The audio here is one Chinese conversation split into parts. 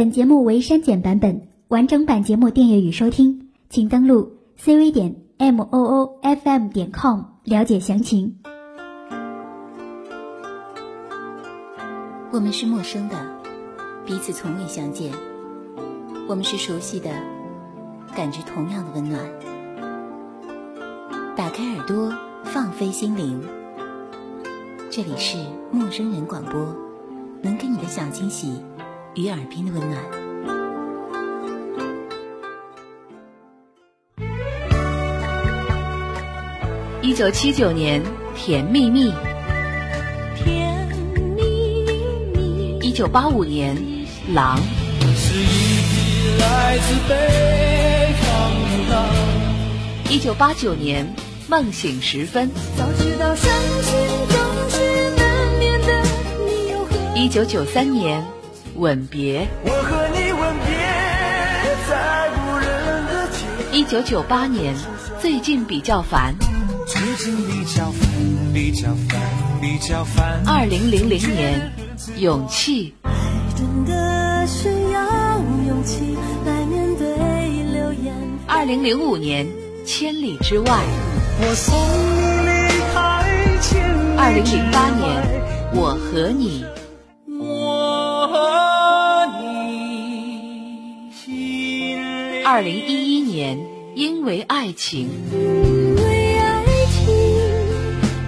本节目为删减版本，完整版节目订阅与收听，请登录 cv 点 m o o f m 点 com 了解详情。我们是陌生的，彼此从未相见；我们是熟悉的，感觉同样的温暖。打开耳朵，放飞心灵。这里是陌生人广播，能给你的小惊喜与耳边的温暖。一九七九年，《甜蜜蜜》。甜蜜蜜。一九八五年，《狼》。是一匹来自北方的狼。一九八九年，《梦醒时分》。早知道伤心总是难免的，你又何一九九三年，《吻别》。我和你吻别在无人的街。一九九八年，最近比较烦。最近比较烦，比较烦，比较烦。二零零零年，勇气。爱真的需要勇气来面对流言。二零零五年，千里之外。我送你离开千里之外。二零零八年，我和你。二零一一年，因为爱情。因为爱情，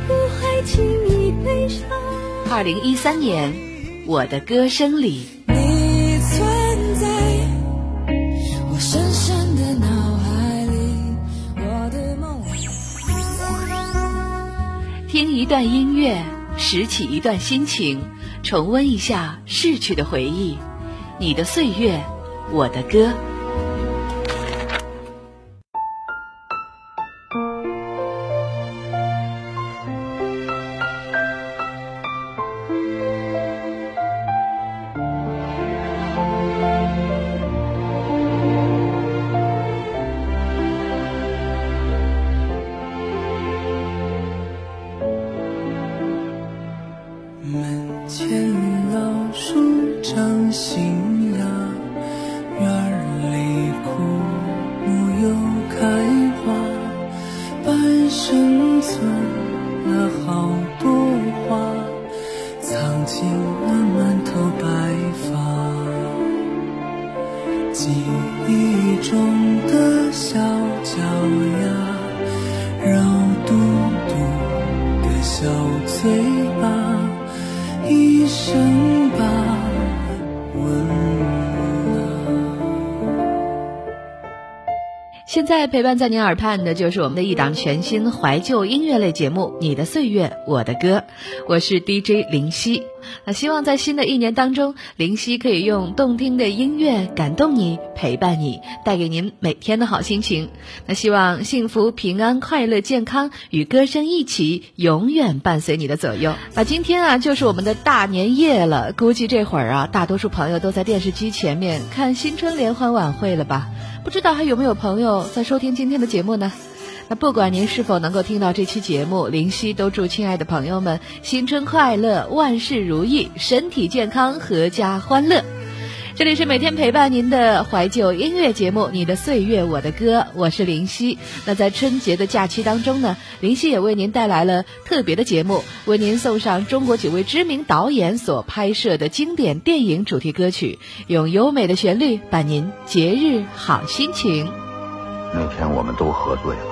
不还轻易悲伤。二零一三年，我的歌声里。你存在我深深的脑海里，我的梦。听一段音乐，拾起一段心情，重温一下逝去的回忆。你的岁月，我的歌。醉吧。一生把温现在陪伴在您耳畔的就是我们的一档全新怀旧音乐类节目《你的岁月，我的歌》，我是 DJ 林夕。那希望在新的一年当中，林夕可以用动听的音乐感动你，陪伴你，带给您每天的好心情。那希望幸福、平安、快乐、健康与歌声一起，永远伴随你的左右。那今天啊，就是我们的大年夜了，估计这会儿啊，大多数朋友都在电视机前面看新春联欢晚会了吧？不知道还有没有朋友在收听今天的节目呢？那不管您是否能够听到这期节目，林夕都祝亲爱的朋友们新春快乐，万事如意，身体健康，阖家欢乐。这里是每天陪伴您的怀旧音乐节目《你的岁月我的歌》，我是林夕。那在春节的假期当中呢，林夕也为您带来了特别的节目，为您送上中国几位知名导演所拍摄的经典电影主题歌曲，用优美的旋律伴您节日好心情。那天我们都喝醉了，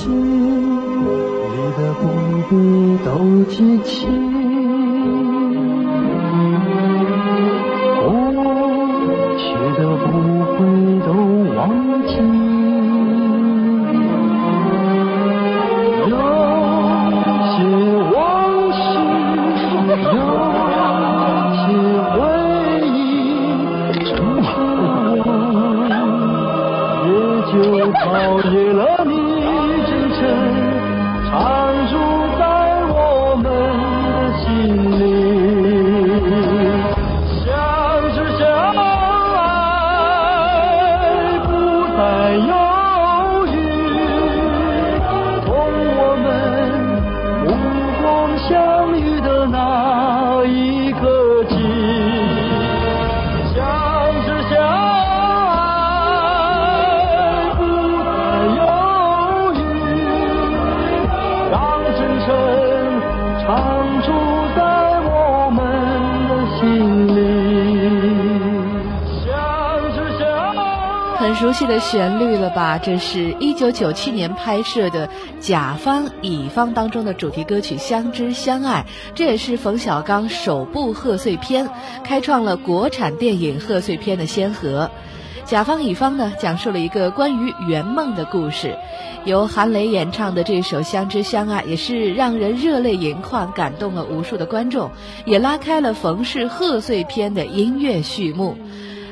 心你的不必都记起，很熟悉的旋律了吧？这是一九九七年拍摄的《甲方乙方》当中的主题歌曲《相知相爱》，这也是冯小刚首部贺岁片，开创了国产电影贺岁片的先河。甲方乙方呢，讲述了一个关于圆梦的故事。由韩磊演唱的这首《相知相爱》，也是让人热泪盈眶，感动了无数的观众，也拉开了冯氏贺岁片的音乐序幕。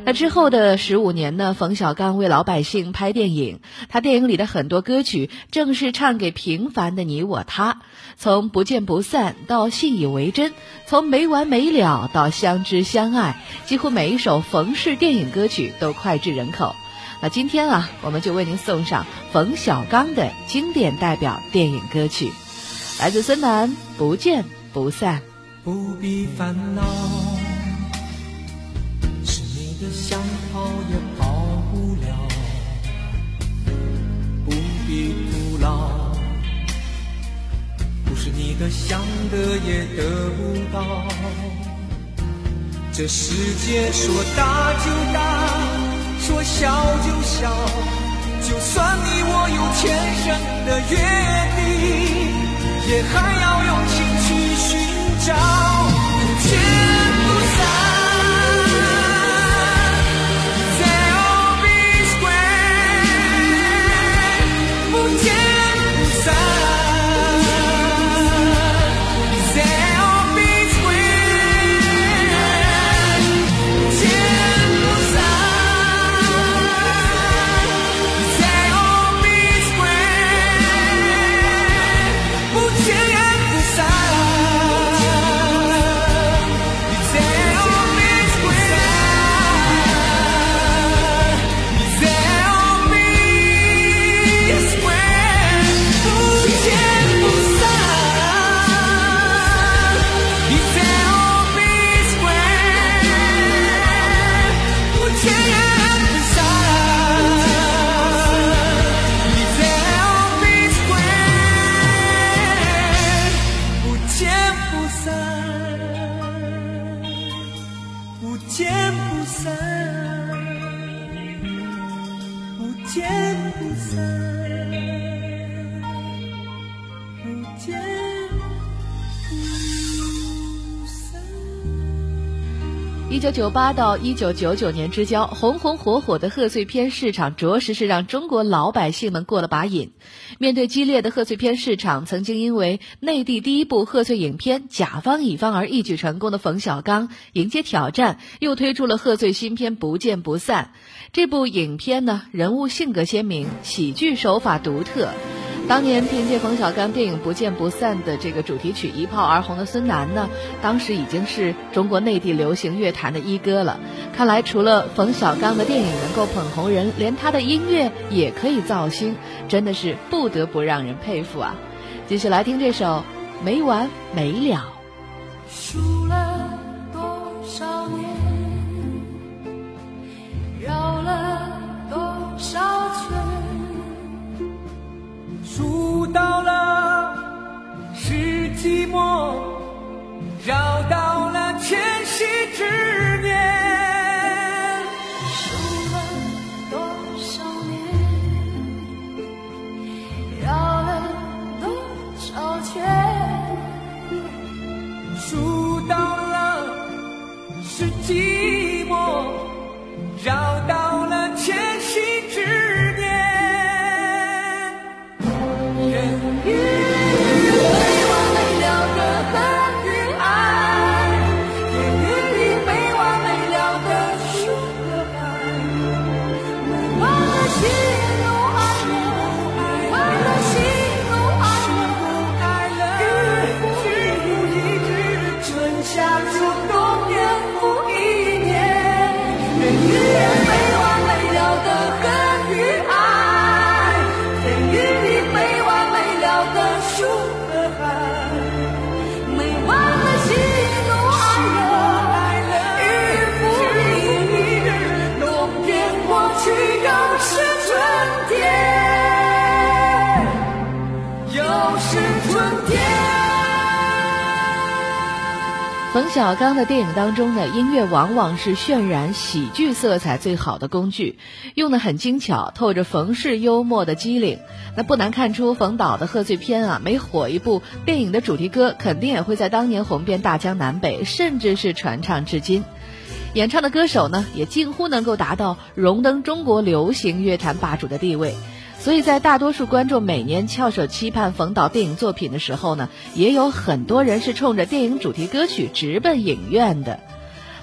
那之后的十五年呢，冯小刚为老百姓拍电影，他电影里的很多歌曲正是唱给平凡的你我他。从不见不散到信以为真，从没完没了到相知相爱，几乎每一首冯氏电影歌曲都脍炙人口。那今天啊，我们就为您送上冯小刚的经典代表电影歌曲，来自孙楠《不见不散》。不必烦恼。想跑也跑不了，不必徒劳。不是你的想得也得不到。这世界说大就大，说小就小。就算你我有前生的约定，也还要用心去寻找，九九八到一九九九年之交，红红火火的贺岁片市场，着实是让中国老百姓们过了把瘾。面对激烈的贺岁片市场，曾经因为内地第一部贺岁影片《甲方乙方》而一举成功的冯小刚，迎接挑战，又推出了贺岁新片《不见不散》。这部影片呢，人物性格鲜明，喜剧手法独特。当年凭借冯小刚电影《不见不散》的这个主题曲一炮而红的孙楠呢，当时已经是中国内地流行乐坛的一哥了。看来除了冯小刚的电影能够捧红人，连他的音乐也可以造星，真的是不得不让人佩服啊！继续来听这首《没完没了》。输了多少年，绕了多少。数到了是寂寞，绕到了前世执念。数了多少年，绕了多少圈。数到了是寂冯小刚的电影当中呢，音乐往往是渲染喜剧色彩最好的工具，用的很精巧，透着冯氏幽默的机灵。那不难看出，冯导的贺岁片啊，每火一部电影的主题歌，肯定也会在当年红遍大江南北，甚至是传唱至今。演唱的歌手呢，也近乎能够达到荣登中国流行乐坛霸主的地位。所以在大多数观众每年翘首期盼冯导电影作品的时候呢，也有很多人是冲着电影主题歌曲直奔影院的。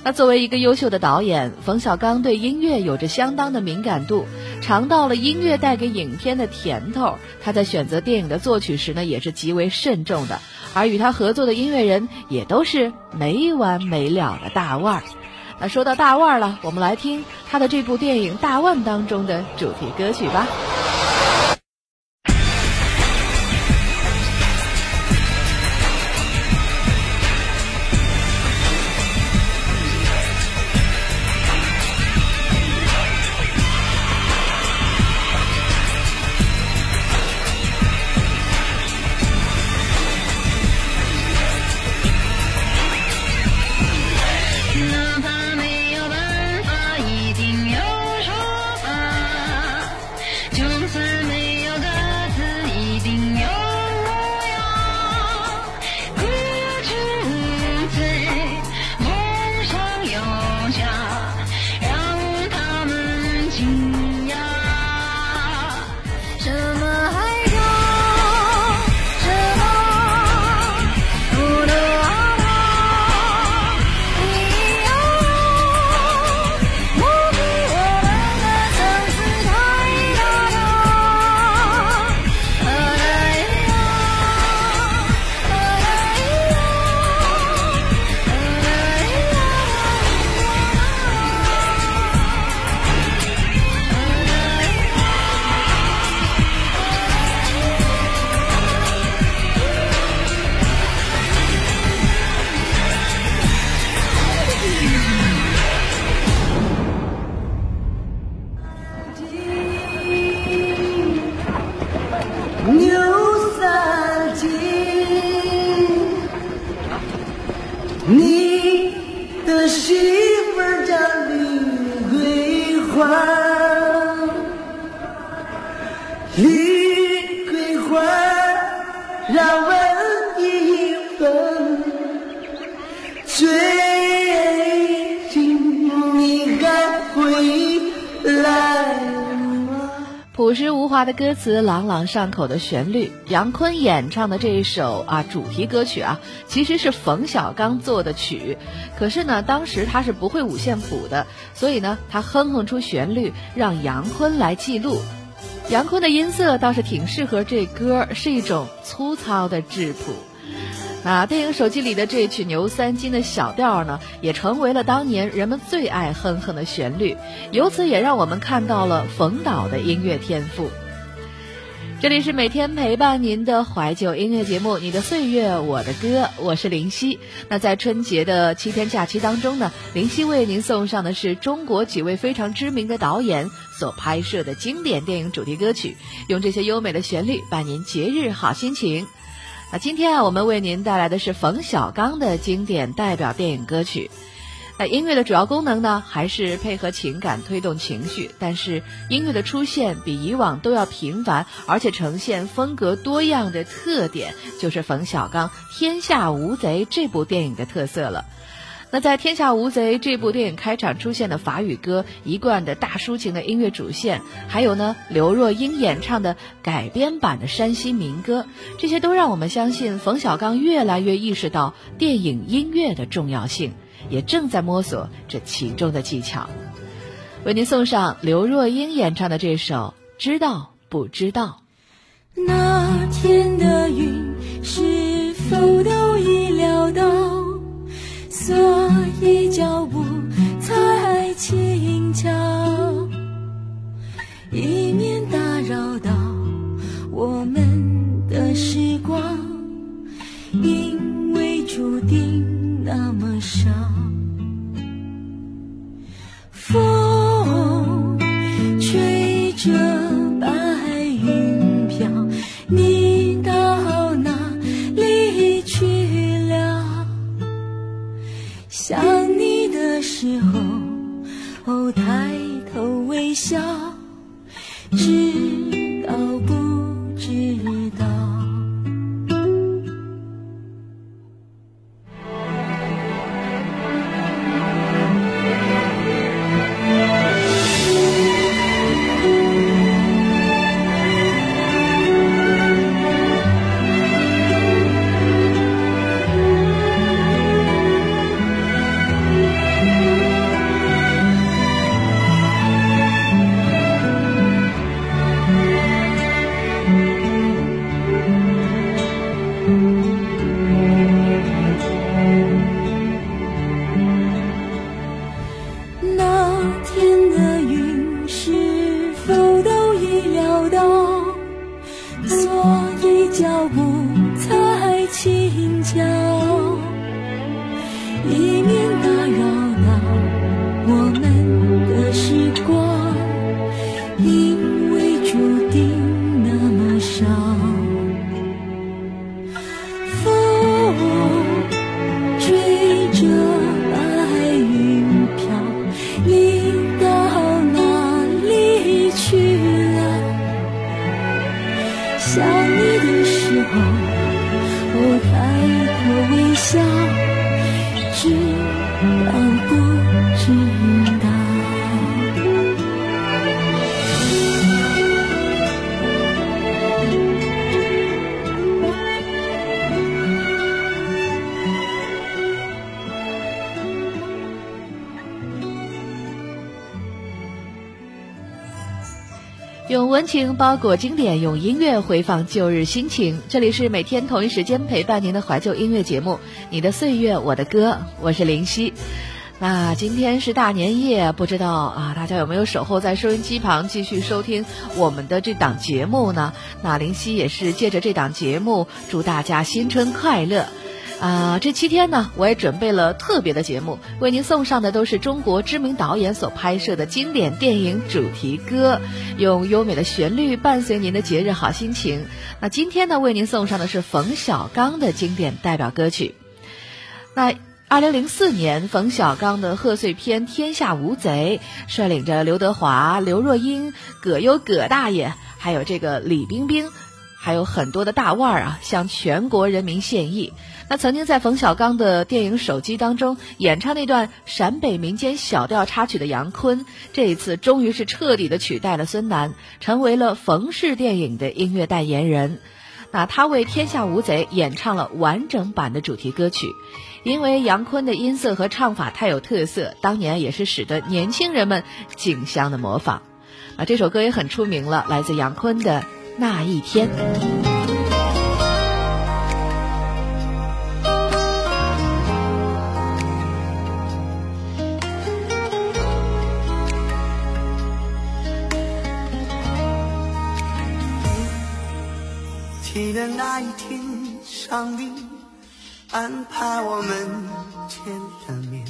那作为一个优秀的导演，冯小刚对音乐有着相当的敏感度，尝到了音乐带给影片的甜头。他在选择电影的作曲时呢，也是极为慎重的。而与他合作的音乐人也都是没完没了的大腕儿。那说到大腕儿了，我们来听他的这部电影《大腕》当中的主题歌曲吧。朴实无华的歌词，朗朗上口的旋律，杨坤演唱的这一首啊主题歌曲啊，其实是冯小刚做的曲，可是呢，当时他是不会五线谱的，所以呢，他哼哼出旋律，让杨坤来记录。杨坤的音色倒是挺适合这歌，是一种粗糙的质朴。那电影手机里的这曲牛三金的小调呢，也成为了当年人们最爱哼哼的旋律，由此也让我们看到了冯导的音乐天赋。这里是每天陪伴您的怀旧音乐节目《你的岁月我的歌》，我是林夕。那在春节的七天假期当中呢，林夕为您送上的是中国几位非常知名的导演所拍摄的经典电影主题歌曲，用这些优美的旋律伴您节日好心情。那今天啊，我们为您带来的是冯小刚的经典代表电影歌曲。那音乐的主要功能呢，还是配合情感推动情绪，但是音乐的出现比以往都要频繁，而且呈现风格多样的特点，就是冯小刚《天下无贼》这部电影的特色了。那在《天下无贼》这部电影开场出现的法语歌，一贯的大抒情的音乐主线，还有呢刘若英演唱的改编版的山西民歌，这些都让我们相信冯小刚越来越意识到电影音乐的重要性，也正在摸索这其中的技巧。为您送上刘若英演唱的这首《知道不知道》。那天的云是否都已料到？所以脚步才轻巧，以免打扰到我们的时光，因为注定那么少。用温情包裹经典，用音乐回放旧日心情。这里是每天同一时间陪伴您的怀旧音乐节目《你的岁月我的歌》，我是林夕。那今天是大年夜，不知道啊，大家有没有守候在收音机旁继续收听我们的这档节目呢？那林夕也是借着这档节目，祝大家新春快乐。啊，这七天呢，我也准备了特别的节目，为您送上的都是中国知名导演所拍摄的经典电影主题歌，用优美的旋律伴随您的节日好心情。那今天呢，为您送上的是冯小刚的经典代表歌曲。那二零零四年，冯小刚的贺岁片《天下无贼》，率领着刘德华、刘若英、葛优葛大爷，还有这个李冰冰，还有很多的大腕儿啊，向全国人民献艺。那曾经在冯小刚的电影《手机》当中演唱那段陕北民间小调插曲的杨坤，这一次终于是彻底的取代了孙楠，成为了冯氏电影的音乐代言人。那他为《天下无贼》演唱了完整版的主题歌曲，因为杨坤的音色和唱法太有特色，当年也是使得年轻人们竞相的模仿。啊，这首歌也很出名了，来自杨坤的《那一天》。记得那一天，上帝安排我们见了面。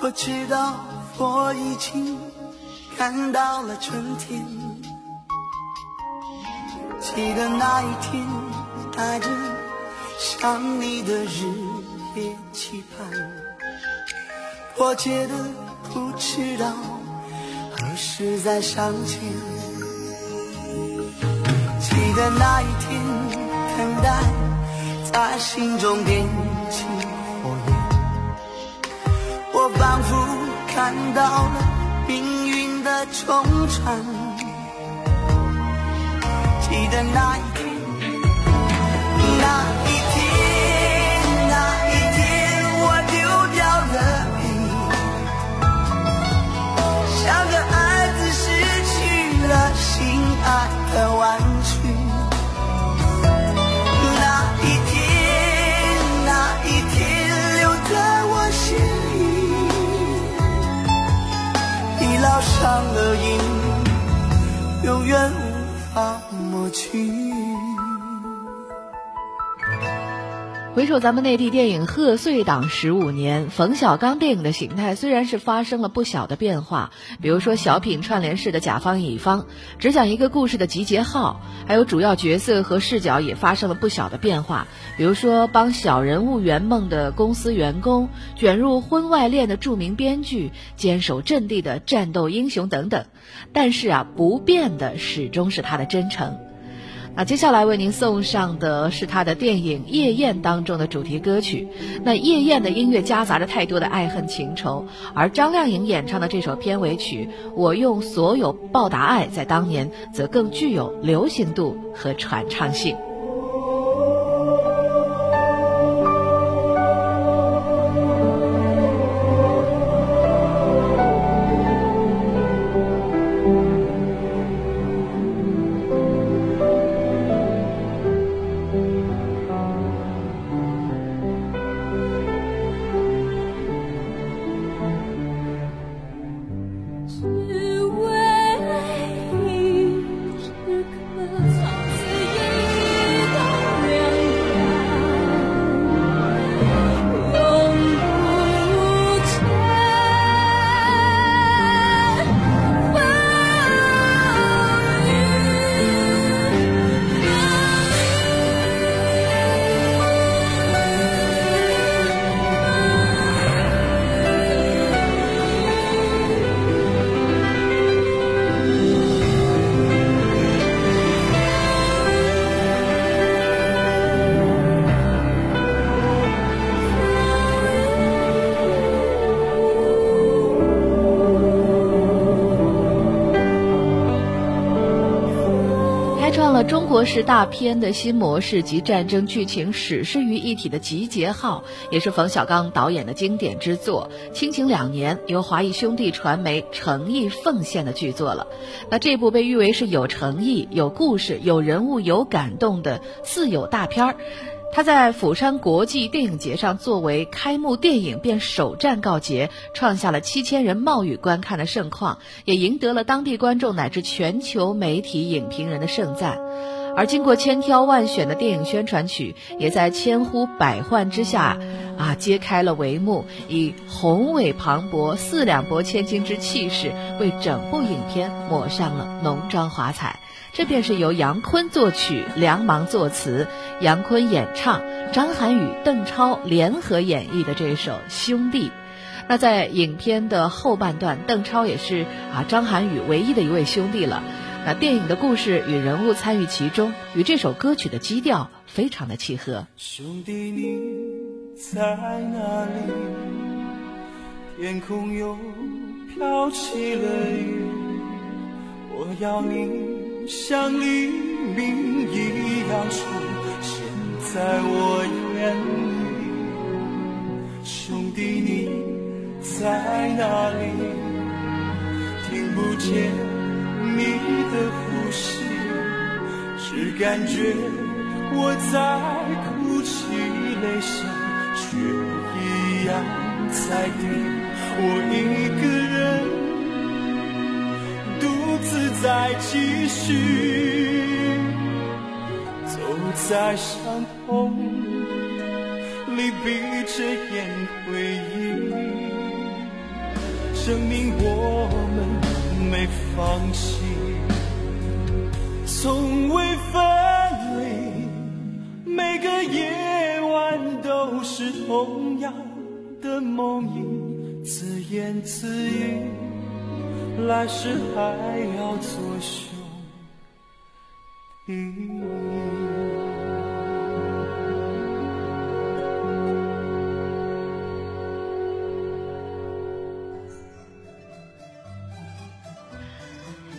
我知道我已经看到了春天。记得那一天，带着想你的日夜期盼，迫切的不知道何时再相见。记得那一天，等待在心中点起火焰，我仿佛看到了命运的重传。你的那一天那一天那一天我丢掉了你像个孩子失去了心爱的玩具那一天那一天留在我心里已烙上了印永远无法抹去。回首咱们内地电影贺岁档十五年，冯小刚电影的形态虽然是发生了不小的变化，比如说小品串联式的甲方乙方，只讲一个故事的集结号，还有主要角色和视角也发生了不小的变化，比如说帮小人物圆梦的公司员工，卷入婚外恋的著名编剧，坚守阵地的战斗英雄等等。但是啊，不变的始终是他的真诚。那接下来为您送上的是他的电影《夜宴》当中的主题歌曲。那《夜宴》的音乐夹杂着太多的爱恨情仇，而张靓颖演唱的这首片尾曲《我用所有报答爱》在当年则更具有流行度和传唱性。中国式大片的新模式及战争剧情史诗于一体的集结号，也是冯小刚导演的经典之作。亲情两年由华谊兄弟传媒诚意奉献的剧作了。那这部被誉为是有诚意、有故事、有人物、有感动的四有大片儿。他在釜山国际电影节上作为开幕电影便首战告捷，创下了七千人冒雨观看的盛况，也赢得了当地观众乃至全球媒体影评人的盛赞。而经过千挑万选的电影宣传曲，也在千呼百唤之下，啊，揭开了帷幕，以宏伟磅礴、四两拨千斤之气势，为整部影片抹上了浓妆华彩。这便是由杨坤作曲、梁芒作词，杨坤演唱，张涵予、邓超联合演绎的这首《兄弟》。那在影片的后半段，邓超也是啊张涵予唯一的一位兄弟了。那电影的故事与人物参与其中，与这首歌曲的基调非常的契合。兄弟，你在哪里？天空又飘起了雨，我要你。像黎明一样出现在我眼里，兄弟你在哪里？听不见你的呼吸，只感觉我在哭泣，泪下却一样在滴。我一个人。自在继续，走在伤痛里，闭着眼回忆，证明我们没放弃，从未分离。每个夜晚都是同样的梦呓，自言自语。来世还要做兄弟。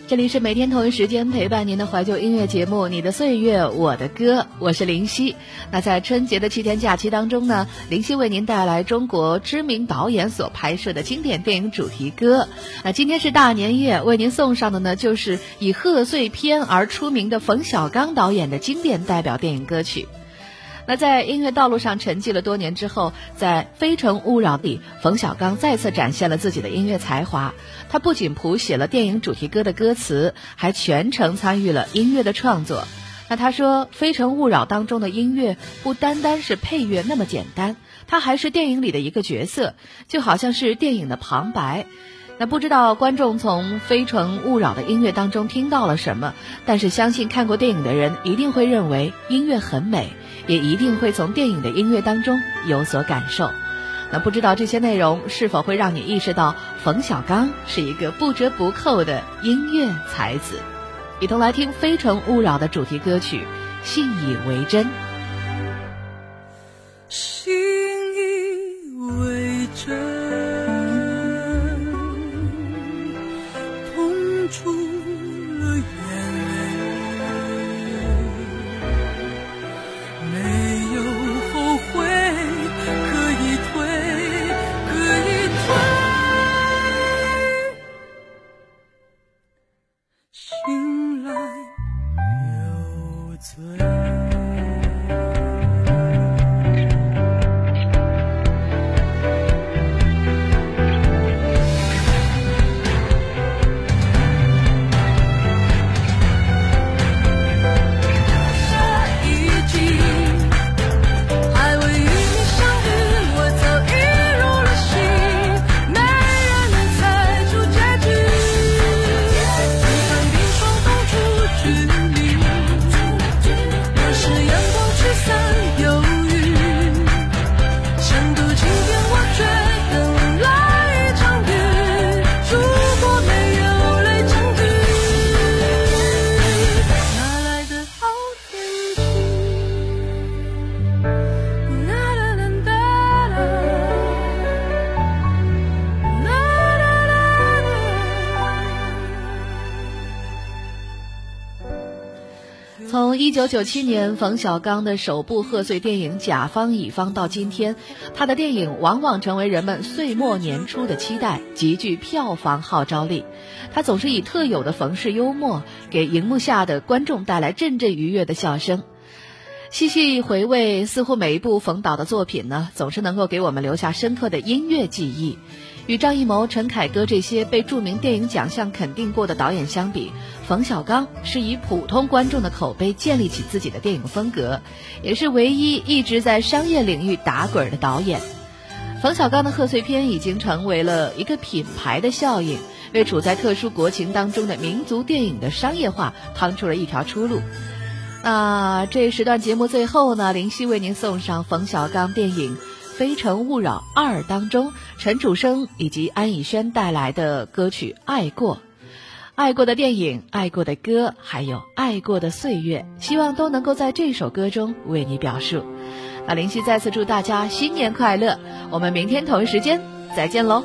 这里是每天同一时间陪伴您的怀旧音乐节目《你的岁月我的歌》，我是林夕。那在春节的七天假期当中呢，林夕为您带来中国知名导演所拍摄的经典电影主题歌。那今天是大年夜，为您送上的呢，就是以贺岁片而出名的冯小刚导演的经典代表电影歌曲。那在音乐道路上沉寂了多年之后，在《非诚勿扰》里，冯小刚再次展现了自己的音乐才华。他不仅谱写了电影主题歌的歌词，还全程参与了音乐的创作。那他说，《非诚勿扰》当中的音乐不单单是配乐那么简单，它还是电影里的一个角色，就好像是电影的旁白。那不知道观众从《非诚勿扰》的音乐当中听到了什么，但是相信看过电影的人一定会认为音乐很美，也一定会从电影的音乐当中有所感受。那不知道这些内容是否会让你意识到冯小刚是一个不折不扣的音乐才子？一同来听《非诚勿扰》的主题歌曲《信以为真》。信以为真，一九九七年冯小刚的首部贺岁电影《甲方乙方》到今天，他的电影往往成为人们岁末年初的期待，极具票房号召力。他总是以特有的冯氏幽默，给荧幕下的观众带来阵阵愉悦的笑声。细细回味，似乎每一部冯导的作品呢，总是能够给我们留下深刻的音乐记忆。与张艺谋、陈凯歌这些被著名电影奖项肯定过的导演相比，冯小刚是以普通观众的口碑建立起自己的电影风格，也是唯一一直在商业领域打滚的导演。冯小刚的贺岁片已经成为了一个品牌的效应，为处在特殊国情当中的民族电影的商业化趟出了一条出路。那这时段节目最后呢，林夕为您送上冯小刚电影《非诚勿扰二》当中陈楚生以及安以轩带来的歌曲《爱过》。爱过的电影、爱过的歌，还有爱过的岁月，希望都能够在这首歌中为你表述。那林夕再次祝大家新年快乐，我们明天同一时间再见喽。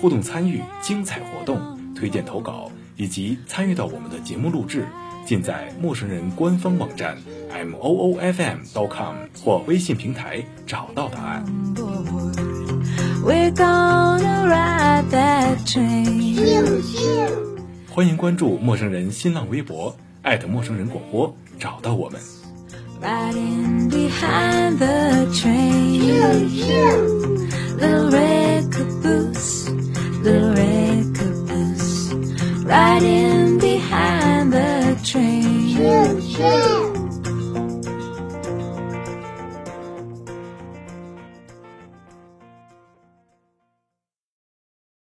互动参与、精彩活动、推荐投稿以及参与到我们的节目录制，尽在陌生人官方网站 m o o f m dot com 或微信平台找到答案。We're gonna ride that train. 欢迎关注陌生人新浪微博，艾特陌生人广播，找到我们。Riding behind the train. Little red caboose, the wreck Riding behind the train. Choo, choo.